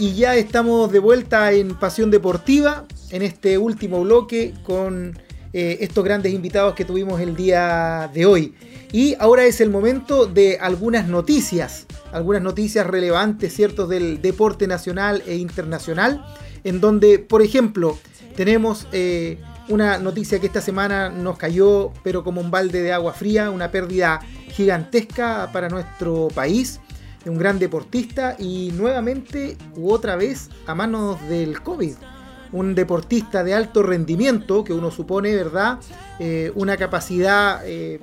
y ya estamos de vuelta en Pasión Deportiva, en este último bloque con eh, estos grandes invitados que tuvimos el día de hoy. Y ahora es el momento de algunas noticias, algunas noticias relevantes, ¿cierto?, del deporte nacional e internacional, en donde, por ejemplo, tenemos eh, una noticia que esta semana nos cayó, pero como un balde de agua fría, una pérdida gigantesca para nuestro país, un gran deportista y nuevamente u otra vez a manos del COVID. Un deportista de alto rendimiento, que uno supone, ¿verdad? Eh, una capacidad eh,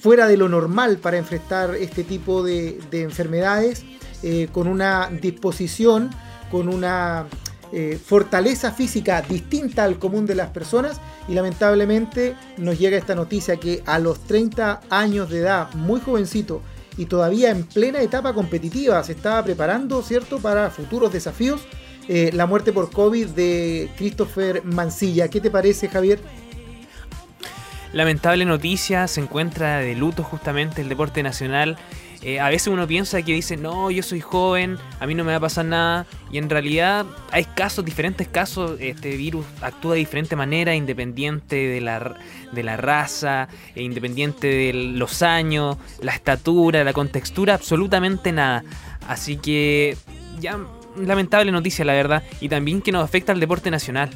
fuera de lo normal para enfrentar este tipo de, enfermedades, eh, con una disposición, con una fortaleza física distinta al común de las personas y lamentablemente nos llega esta noticia que a los 30 años de edad, muy jovencito, y todavía en plena etapa competitiva, se estaba preparando, ¿cierto?, para futuros desafíos. Eh, la muerte por COVID de Christopher Mancilla. ¿Qué te parece, Javier? Lamentable noticia, se encuentra de luto justamente el deporte nacional. Eh, a veces uno piensa que dice, no, yo soy joven, a mí no me va a pasar nada. Y en realidad hay casos, diferentes casos. Este virus actúa de diferente manera, independiente de la, de la raza, e independiente de los años, la estatura, la contextura, absolutamente nada. Así que ya lamentable noticia, la verdad. Y también que nos afecta al deporte nacional.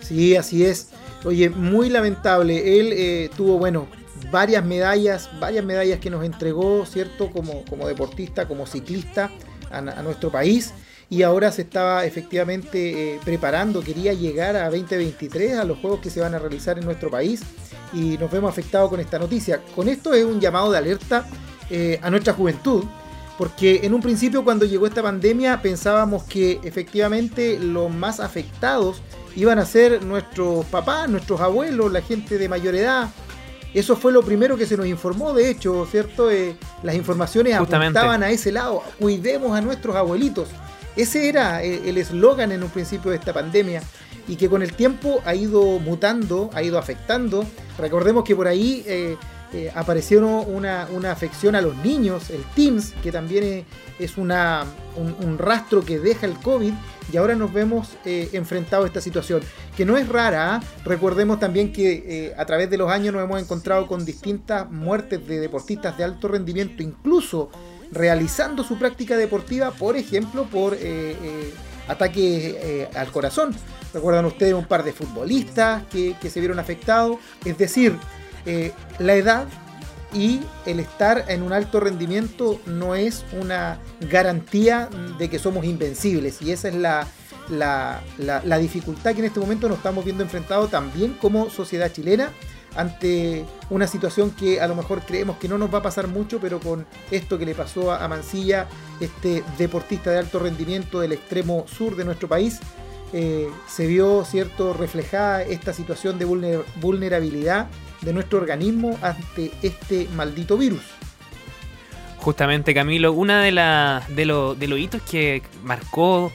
Sí, así es. Oye, muy lamentable. Él eh, tuvo, bueno, varias medallas, varias medallas que nos entregó, ¿cierto? Como, como deportista, como ciclista a, nuestro país. Y ahora se estaba efectivamente eh, preparando, quería llegar a 2023, a los juegos que se van a realizar en nuestro país. Y nos vemos afectados con esta noticia. Con esto es un llamado de alerta eh, a nuestra juventud. Porque en un principio cuando llegó esta pandemia pensábamos que efectivamente los más afectados iban a ser nuestros papás, nuestros abuelos, la gente de mayor edad, eso fue lo primero que se nos informó, de hecho, ¿cierto? Eh, las informaciones apuntaban a ese lado, cuidemos a nuestros abuelitos. Ese era eh, el eslogan en un principio de esta pandemia y que con el tiempo ha ido mutando, ha ido afectando. Recordemos que por ahí eh, eh, apareció una, afección a los niños, el TIMS, que también es una, un, rastro que deja el COVID, y ahora nos vemos eh, enfrentados a esta situación, que no es rara. ¿ah? Recordemos también que eh, a través de los años nos hemos encontrado con distintas muertes de deportistas de alto rendimiento, incluso realizando su práctica deportiva, por ejemplo, por ataque al corazón. Recuerdan ustedes un par de futbolistas que se vieron afectados, es decir, eh, la edad y el estar en un alto rendimiento no es una garantía de que somos invencibles. Y esa es la, la, dificultad que en este momento nos estamos viendo enfrentados también como sociedad chilena ante una situación que a lo mejor creemos que no nos va a pasar mucho, pero con esto que le pasó a Mancilla, este deportista de alto rendimiento del extremo sur de nuestro país, eh, se vio cierto reflejada esta situación de vulnerabilidad de nuestro organismo ante este maldito virus. Justamente, Camilo, una de, la, de, de los hitos que marcó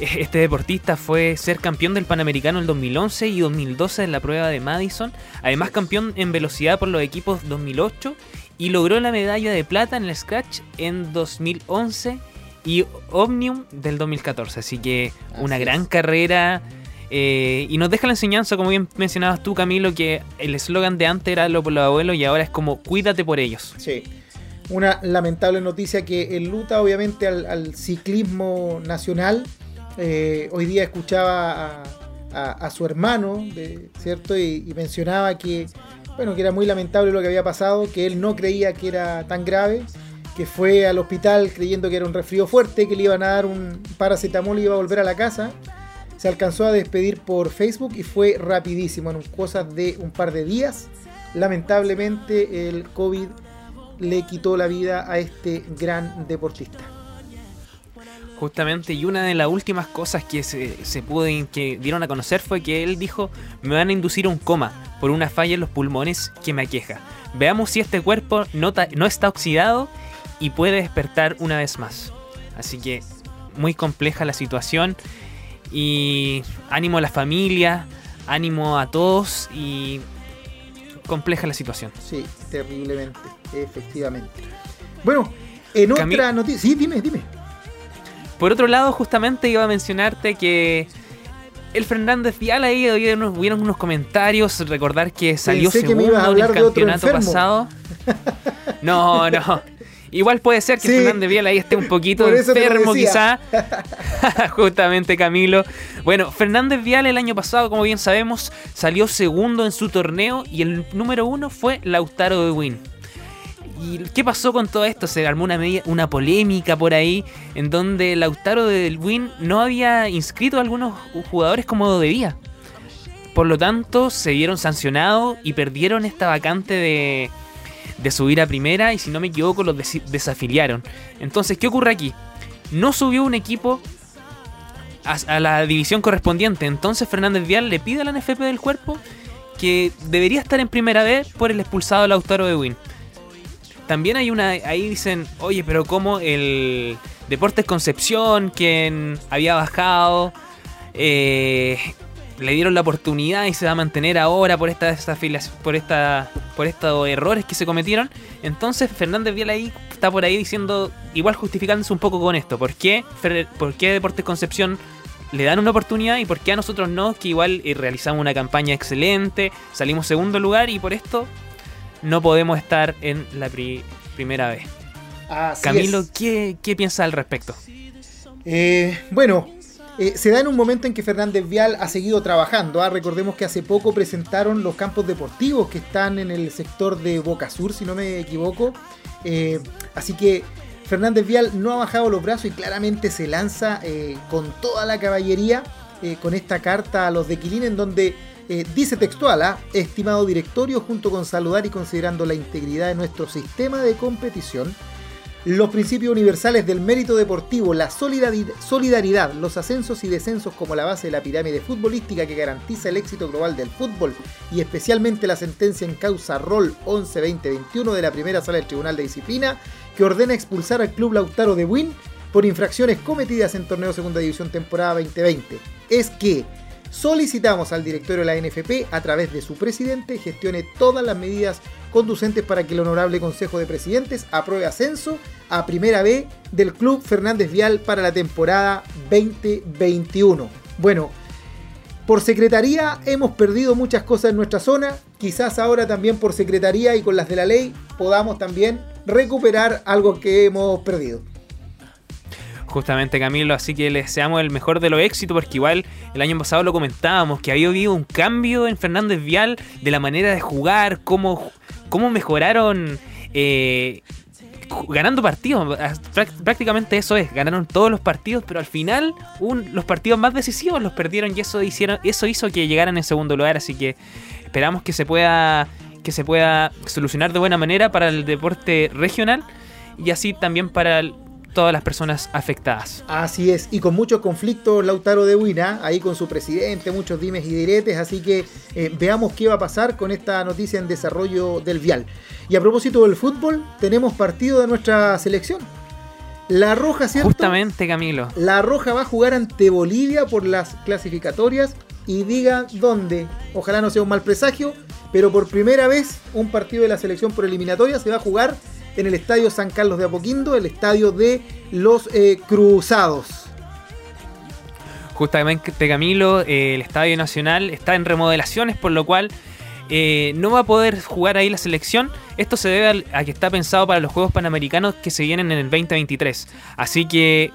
este deportista fue ser campeón del Panamericano en 2011 y 2012 en la prueba de Madison, además campeón en velocidad por los equipos 2008 y logró la medalla de plata en el Scratch en 2011 y Omnium del 2014, así que una gran carrera eh, y nos deja la enseñanza, como bien mencionabas tú, Camilo, que el eslogan de antes era lo por los abuelos y ahora es como cuídate por ellos. Sí. Una lamentable noticia que enluta obviamente al, ciclismo nacional. Eh, hoy día escuchaba a, su hermano, ¿cierto? Y, mencionaba que, bueno, que era muy lamentable lo que había pasado, que él no creía que era tan grave, que fue al hospital creyendo que era un resfrío fuerte, que le iban a dar un paracetamol y iba a volver a la casa se alcanzó a despedir por Facebook y fue rapidísimo, en cosas de un par de días. Lamentablemente el COVID le quitó la vida a este gran deportista. Justamente, y una de las últimas cosas que se, se que dieron a conocer fue que él dijo, me van a inducir un coma por una falla en los pulmones que me aqueja. Veamos si este cuerpo no, no está oxidado y puede despertar una vez más. Así que muy compleja la situación y ánimo a la familia, ánimo a todos y compleja la situación. Sí, terriblemente, efectivamente. Bueno, en otra noticia. Sí, dime, dime. Por otro lado, justamente iba a mencionarte que el Fernández Vial ahí hubieron unos comentarios, recordar que salió segundo en el campeonato pasado. No, no. Igual puede ser que Fernández Vial ahí esté un poquito enfermo, quizá. Justamente, Camilo. Bueno, Fernández Vial el año pasado, como bien sabemos, salió segundo en su torneo y el número uno fue Lautaro de Win. ¿Y qué pasó con todo esto? Se armó una, una polémica por ahí en donde Lautaro del Win no había inscrito a algunos jugadores como debía. Por lo tanto, se vieron sancionados y perdieron esta vacante de, de subir a primera y si no me equivoco los desafiliaron. Entonces, ¿qué ocurre aquí? No subió un equipo a, la división correspondiente. Entonces Fernández Vial le pide a la NFP del cuerpo que debería estar en primera vez por el expulsado Lautaro de Win. También hay una. Ahí dicen, oye, pero como el Deportes Concepción, quien había bajado, eh, le dieron la oportunidad y se va a mantener ahora por esta por esta por estos errores que se cometieron. Entonces Fernández Vial ahí está por ahí diciendo, igual justificándose un poco con esto. ¿Por qué, por qué Deportes Concepción le dan una oportunidad y por qué a nosotros no? Que igual eh, realizamos una campaña excelente, salimos segundo lugar y por esto no podemos estar en la primera vez. Camilo, ¿qué, ¿qué piensas al respecto? Eh, bueno, eh, se da en un momento en que Fernández Vial ha seguido trabajando. ¿ah? Recordemos que hace poco presentaron los campos deportivos que están en el sector de Boca Sur, si no me equivoco. Eh, así que Fernández Vial no ha bajado los brazos y claramente se lanza eh, con toda la caballería con esta carta a los de Quilín en donde dice textual, ¿ah? estimado directorio, junto con saludar y considerando la integridad de nuestro sistema de competición, los principios universales del mérito deportivo, la solidaridad, los ascensos y descensos como la base de la pirámide futbolística que garantiza el éxito global del fútbol y especialmente la sentencia en causa ROL 11-2021 de la primera sala del Tribunal de Disciplina que ordena expulsar al club Lautaro de Win por infracciones cometidas en torneo Segunda División temporada 2020. Es que solicitamos al directorio de la NFP a través de su presidente gestione todas las medidas conducentes para que el Honorable Consejo de Presidentes apruebe ascenso a Primera B del Club Fernández Vial para la temporada 2021. Bueno, por secretaría hemos perdido muchas cosas en nuestra zona, quizás ahora también por secretaría y con las de la ley podamos también recuperar algo que hemos perdido. Justamente Camilo, así que le deseamos el mejor de los éxitos porque igual el año pasado lo comentábamos, que había habido un cambio en Fernández Vial de la manera de jugar, cómo cómo mejoraron eh, ganando partidos. Prácticamente eso es, ganaron todos los partidos, pero al final los partidos más decisivos los perdieron y eso hicieron, eso hizo que llegaran en segundo lugar. Así que esperamos que se pueda que se pueda solucionar de buena manera para el deporte regional y así también para el, todas las personas afectadas. Así es, y con muchos conflictos Lautaro de Huina, ahí con su presidente, muchos dimes y diretes, así que eh, veamos qué va a pasar con esta noticia en desarrollo del vial. Y a propósito del fútbol, tenemos partido de nuestra selección. La Roja, ¿cierto? Justamente, Camilo. La Roja va a jugar ante Bolivia por las clasificatorias y diga dónde. Ojalá no sea un mal presagio, pero por primera vez un partido de la selección por eliminatoria se va a jugar en el Estadio San Carlos de Apoquindo, el estadio de los eh, Cruzados. Justamente Camilo, eh, el Estadio Nacional está en remodelaciones, por lo cual eh, no va a poder jugar ahí la selección. Esto se debe a, que está pensado para los Juegos Panamericanos que se vienen en el 2023. Así que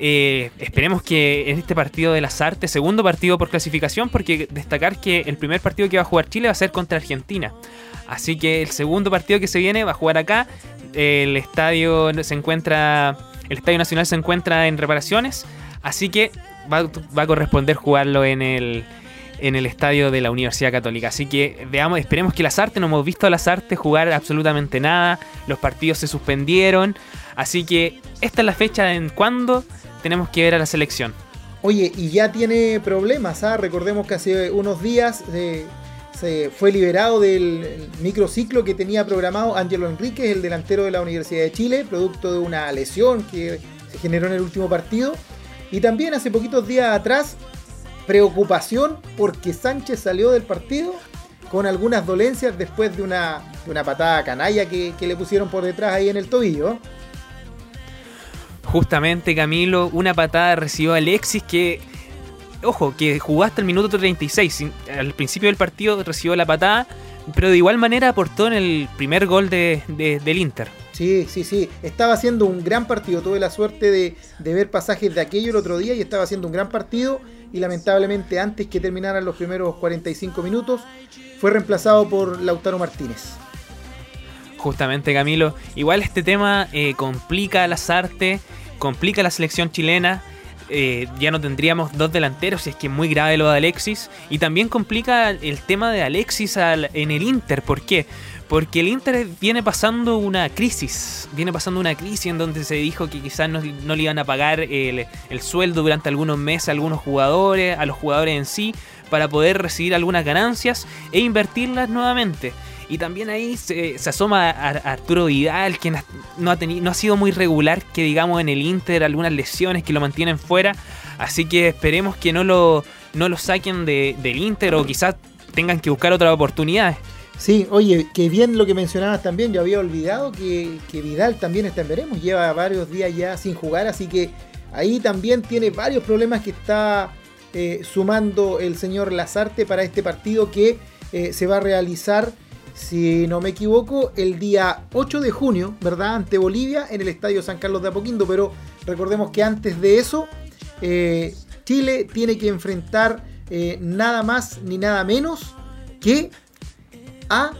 esperemos que en este partido de las artes, segundo partido por clasificación, porque destacar que el primer partido que va a jugar Chile va a ser contra Argentina. Así que el segundo partido que se viene va a jugar acá. El estadio se encuentra. El Estadio Nacional se encuentra en reparaciones. Así que va, a corresponder jugarlo en el, en el estadio de la Universidad Católica. Así que veamos, esperemos que las artes, no hemos visto a las artes jugar absolutamente nada. Los partidos se suspendieron. Así que esta es la fecha en cuando tenemos que ver a la selección. Oye, y ya tiene problemas, ¿ah? Recordemos que hace unos días eh, se fue liberado del microciclo que tenía programado Ángelo Enríquez, el delantero de la Universidad de Chile, producto de una lesión que se generó en el último partido. Y también hace poquitos días atrás, preocupación porque Sánchez salió del partido con algunas dolencias después de una, patada canalla que, que, le pusieron por detrás ahí en el tobillo. Justamente, Camilo, una patada recibió Alexis que, ojo, que jugó hasta el minuto 36. Al principio del partido recibió la patada, pero de igual manera aportó en el primer gol de, del Inter. Sí, sí, sí. Estaba haciendo un gran partido. Tuve la suerte de, de, ver pasajes de aquello el otro día y estaba haciendo un gran partido. Y lamentablemente, antes que terminaran los primeros 45 minutos, fue reemplazado por Lautaro Martínez. Justamente, Camilo. Igual este tema eh, complica las artes, complica la selección chilena. Eh, ya no tendríamos dos delanteros, y es que es muy grave lo de Alexis. Y también complica el tema de Alexis en el Inter. ¿Por qué? Porque el Inter viene pasando una crisis, viene pasando una crisis en donde se dijo que quizás no, le iban a pagar el, el, sueldo durante algunos meses a algunos jugadores, a los jugadores en sí, para poder recibir algunas ganancias e invertirlas nuevamente. Y también ahí se, asoma Arturo Vidal, que no ha, no ha sido muy regular, que digamos en el Inter, algunas lesiones que lo mantienen fuera. Así que esperemos que no lo, no lo saquen de, del Inter o quizás tengan que buscar otras oportunidades. Sí, oye, que bien lo que mencionabas también, yo había olvidado que, Vidal también está en veremos, lleva varios días ya sin jugar, así que ahí también tiene varios problemas que está eh, sumando el señor Lazarte para este partido que eh, se va a realizar si no me equivoco, el día 8 de junio, ¿verdad? Ante Bolivia en el Estadio San Carlos de Apoquindo. Pero recordemos que antes de eso, eh, Chile tiene que enfrentar eh, nada más ni nada menos que a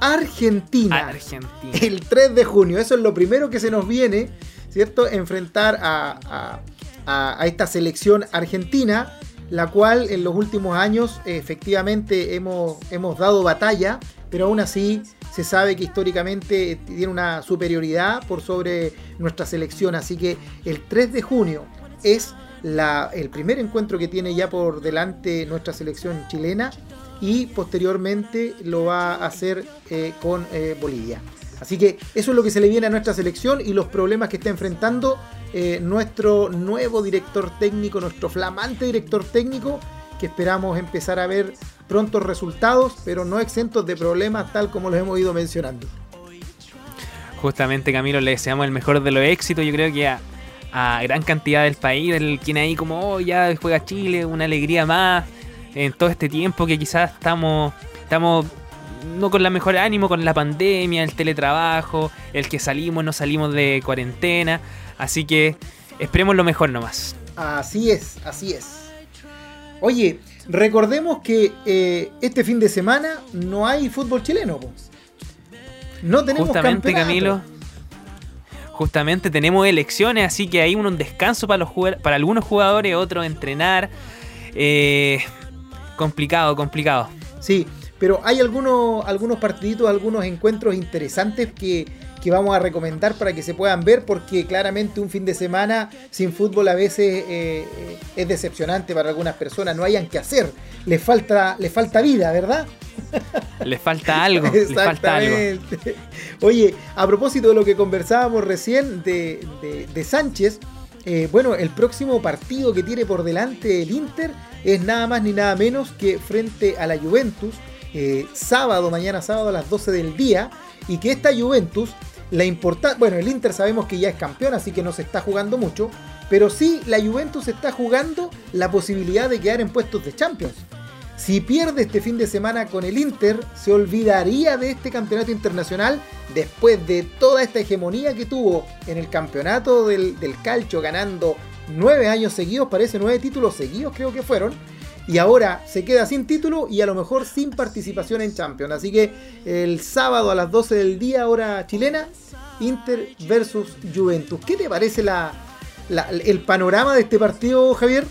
Argentina, Argentina. El 3 de junio. Eso es lo primero que se nos viene, ¿cierto? Enfrentar a, a esta selección argentina la cual en los últimos años efectivamente hemos, hemos dado batalla pero aún así se sabe que históricamente tiene una superioridad por sobre nuestra selección, así que el 3 de junio es el primer encuentro que tiene ya por delante nuestra selección chilena y posteriormente lo va a hacer eh, con eh, Bolivia. Así que eso es lo que se le viene a nuestra selección y los problemas que está enfrentando eh, nuestro nuevo director técnico, nuestro flamante director técnico, que esperamos empezar a ver prontos resultados, pero no exentos de problemas tal como los hemos ido mencionando. Justamente Camilo, le deseamos el mejor de los éxitos, yo creo que a, gran cantidad del país, el quien ahí como, oh, ya juega Chile, una alegría más en todo este tiempo que quizás estamos, estamos no con la mejor ánimo, con la pandemia, el teletrabajo, el que salimos, no salimos de cuarentena, así que esperemos lo mejor nomás. Así es, así es. Oye, Recordemos que eh, este fin de semana no hay fútbol chileno. No tenemos Justamente, Camilo. Justamente tenemos elecciones, así que hay un descanso para, los para algunos jugadores, otros entrenar. Eh, complicado, complicado. Sí, pero hay algunos, algunos partiditos, algunos encuentros interesantes que, que vamos a recomendar para que se puedan ver, porque claramente un fin de semana sin fútbol a veces eh, eh, es decepcionante para algunas personas, no hayan que hacer, les falta, les falta vida, ¿verdad? Les falta algo, les falta algo. Oye, a propósito de lo que conversábamos recién de, Sánchez, eh, bueno, el próximo partido que tiene por delante el Inter es nada más ni nada menos que frente a la Juventus, sábado, mañana sábado a las 12 del día, y que esta Juventus la importancia, bueno, el Inter sabemos que ya es campeón, así que no se está jugando mucho, pero sí la Juventus está jugando la posibilidad de quedar en puestos de Champions. Si pierde este fin de semana con el Inter, se olvidaría de este campeonato internacional después de toda esta hegemonía que tuvo en el campeonato del, del calcio, ganando nueve años seguidos, parece nueve títulos seguidos creo que fueron y ahora se queda sin título y a lo mejor sin participación en Champions. Así que el sábado a las 12 del día, hora chilena, Inter versus Juventus. ¿Qué te parece la, el panorama de este partido, Javier?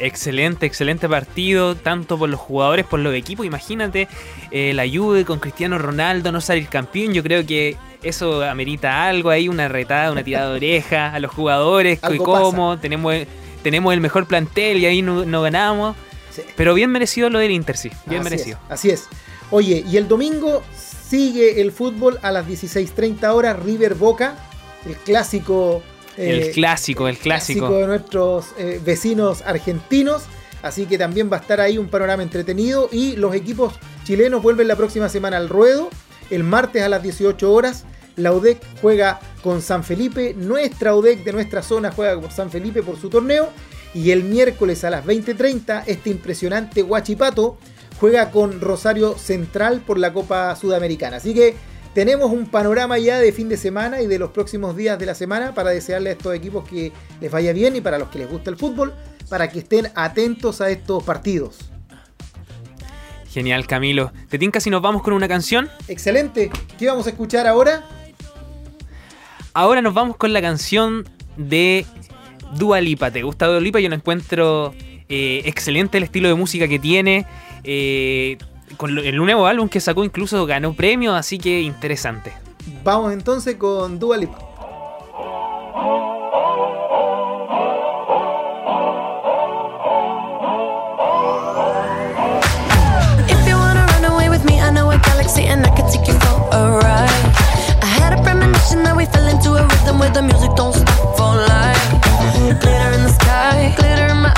Excelente, excelente partido, tanto por los jugadores, por los equipos. Imagínate eh, la Juve con Cristiano Ronaldo no salir campeón. Yo creo que eso amerita algo ahí, una retada, una tirada de oreja a los jugadores, cómo tenemos tenemos el mejor plantel y ahí no, ganamos. Pero bien merecido lo del Inter, sí. Bien merecido. así es. Oye, y el domingo sigue el fútbol a las 16.30 horas, River Boca, el clásico. el eh, clásico, el clásico. de nuestros eh, vecinos argentinos. Así que también va a estar ahí un panorama entretenido. Y los equipos chilenos vuelven la próxima semana al ruedo. El martes a las 18 horas, la UDEC juega con San Felipe. Nuestra UDEC de nuestra zona juega con San Felipe por su torneo. Y el miércoles a las 20.30, este impresionante Huachipato juega con Rosario Central por la Copa Sudamericana. Así que tenemos un panorama ya de fin de semana y de los próximos días de la semana para desearle a estos equipos que les vaya bien y para los que les gusta el fútbol, para que estén atentos a estos partidos. Genial, Camilo. ¿Te tinca si nos vamos con una canción? Excelente. ¿Qué vamos a escuchar ahora? Ahora nos vamos con la canción de Dua Lipa. ¿Te gusta Dua Lipa? Yo lo encuentro eh, excelente el estilo de música que tiene. Eh, con el nuevo álbum que sacó incluso ganó premios, así que interesante. Vamos entonces con Dua Lipa. We fell into a rhythm where the music don't stop for life. Glitter in the sky, glitter in my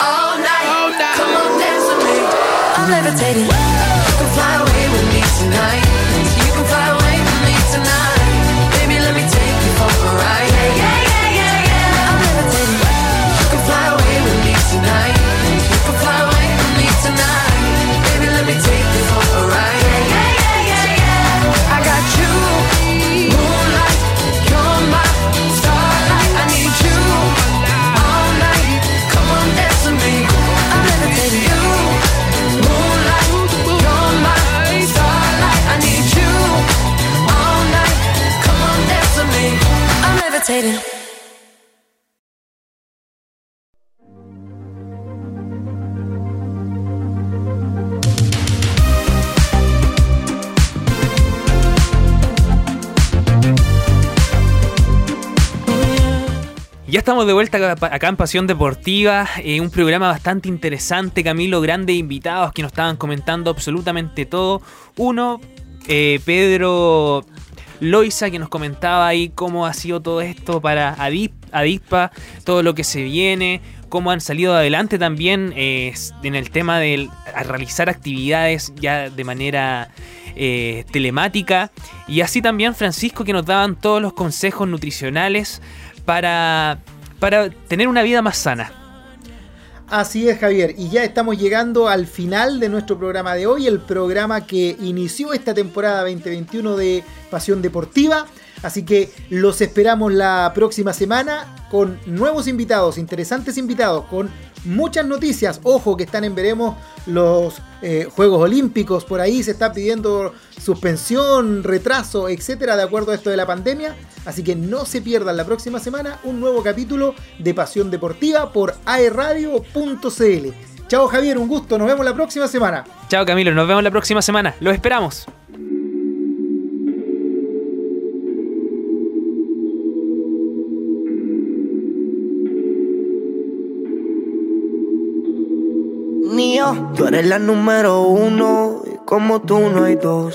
all night. All night. Come on, dance with me. I'm levitating. Estamos de vuelta acá en Pasión Deportiva, eh, un programa bastante interesante, Camilo, grandes invitados que nos estaban comentando absolutamente todo. Uno, eh, Pedro Loiza, que nos comentaba ahí cómo ha sido todo esto para Adispa, todo lo que se viene, cómo han salido adelante también eh, en el tema de realizar actividades ya de manera telemática. Y así también Francisco, que nos daban todos los consejos nutricionales para, para tener una vida más sana. Así es, Javier. Y ya estamos llegando al final de nuestro programa de hoy, el programa que inició esta temporada 2021 de Pasión Deportiva. Así que los esperamos la próxima semana con nuevos invitados, interesantes invitados, con muchas noticias. Ojo que están en veremos los eh, Juegos Olímpicos. Por ahí se está pidiendo suspensión, retraso, etcétera, de acuerdo a esto de la pandemia. Así que no se pierdan la próxima semana un nuevo capítulo de Pasión Deportiva por aerradio.cl. Chao Javier, un gusto, nos vemos la próxima semana. Chao Camilo, nos vemos la próxima semana. Los esperamos. Mío, tú eres la número uno y como tú no hay dos.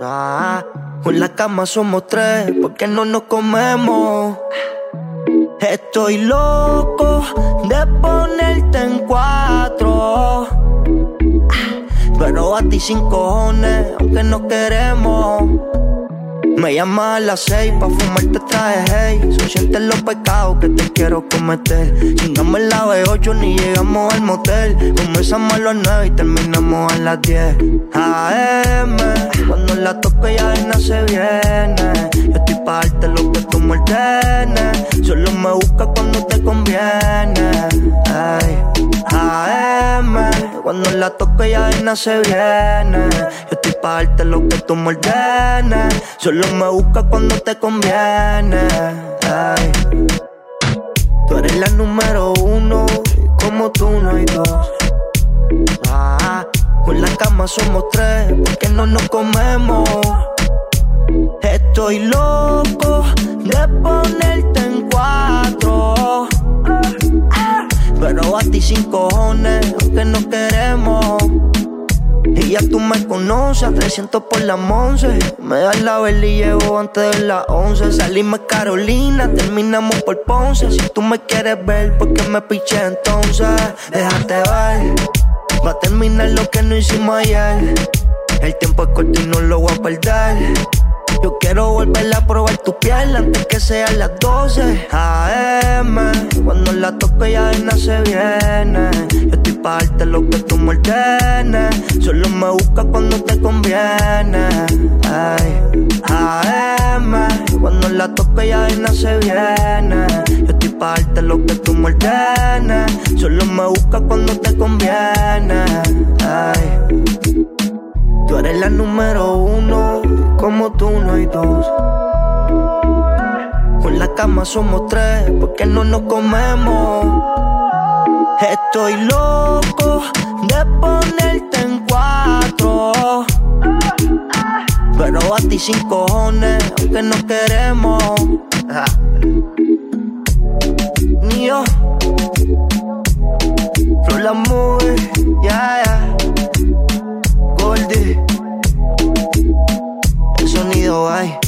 Ah, en la cama somos tres, porque no nos comemos. Estoy loco de ponerte en cuatro. Pero a ti sin cojones, aunque no queremos. Me llamas a las seis pa' fumarte traje hey. Son los pecados que te quiero cometer. Chingamos la B8 ni llegamos al motel. Comenzamos a las nueve y terminamos a las 10 AM Cuando la toco ya de se viene. Yo estoy pa' darte lo que tú me ordenes. Solo me busca cuando te conviene Ay. AM Cuando la toco ya de se viene. Yo pa' lo que tú me Solo me busca cuando te conviene. Tú eres la número uno, como tú no hay dos. Ah, con la cama somos tres, porque no nos comemos. Estoy loco de ponerte en cuatro. Pero a ti sin cojones, aunque no queremos. Y ya tú me conoces, a 300 por la 11. Me das la vela y llevo antes de las 11. Salimos Carolina, terminamos por Ponce. Si tú me quieres ver, ¿por qué me piché entonces? Déjate ver, va a terminar lo que no hicimos ayer. El tiempo es corto y no lo voy a perder. Yo quiero volver a probar tu piel antes que sean las 12 AM. Cuando la toco ya de se viene. Yo estoy pa' darte lo que tú me ordenes. Solo me busca cuando te conviene. Ay. AM. Cuando la toco ya de se viene. Yo estoy pa' darte lo que tú me ordenes. Solo me busca cuando te conviene. Ay. Tú eres la número uno, como tú no hay dos. Con la cama somos tres, porque no nos comemos. Estoy loco de ponerte en cuatro. Pero a ti sin cojones, aunque no queremos. Ni yo, la mueve. So I.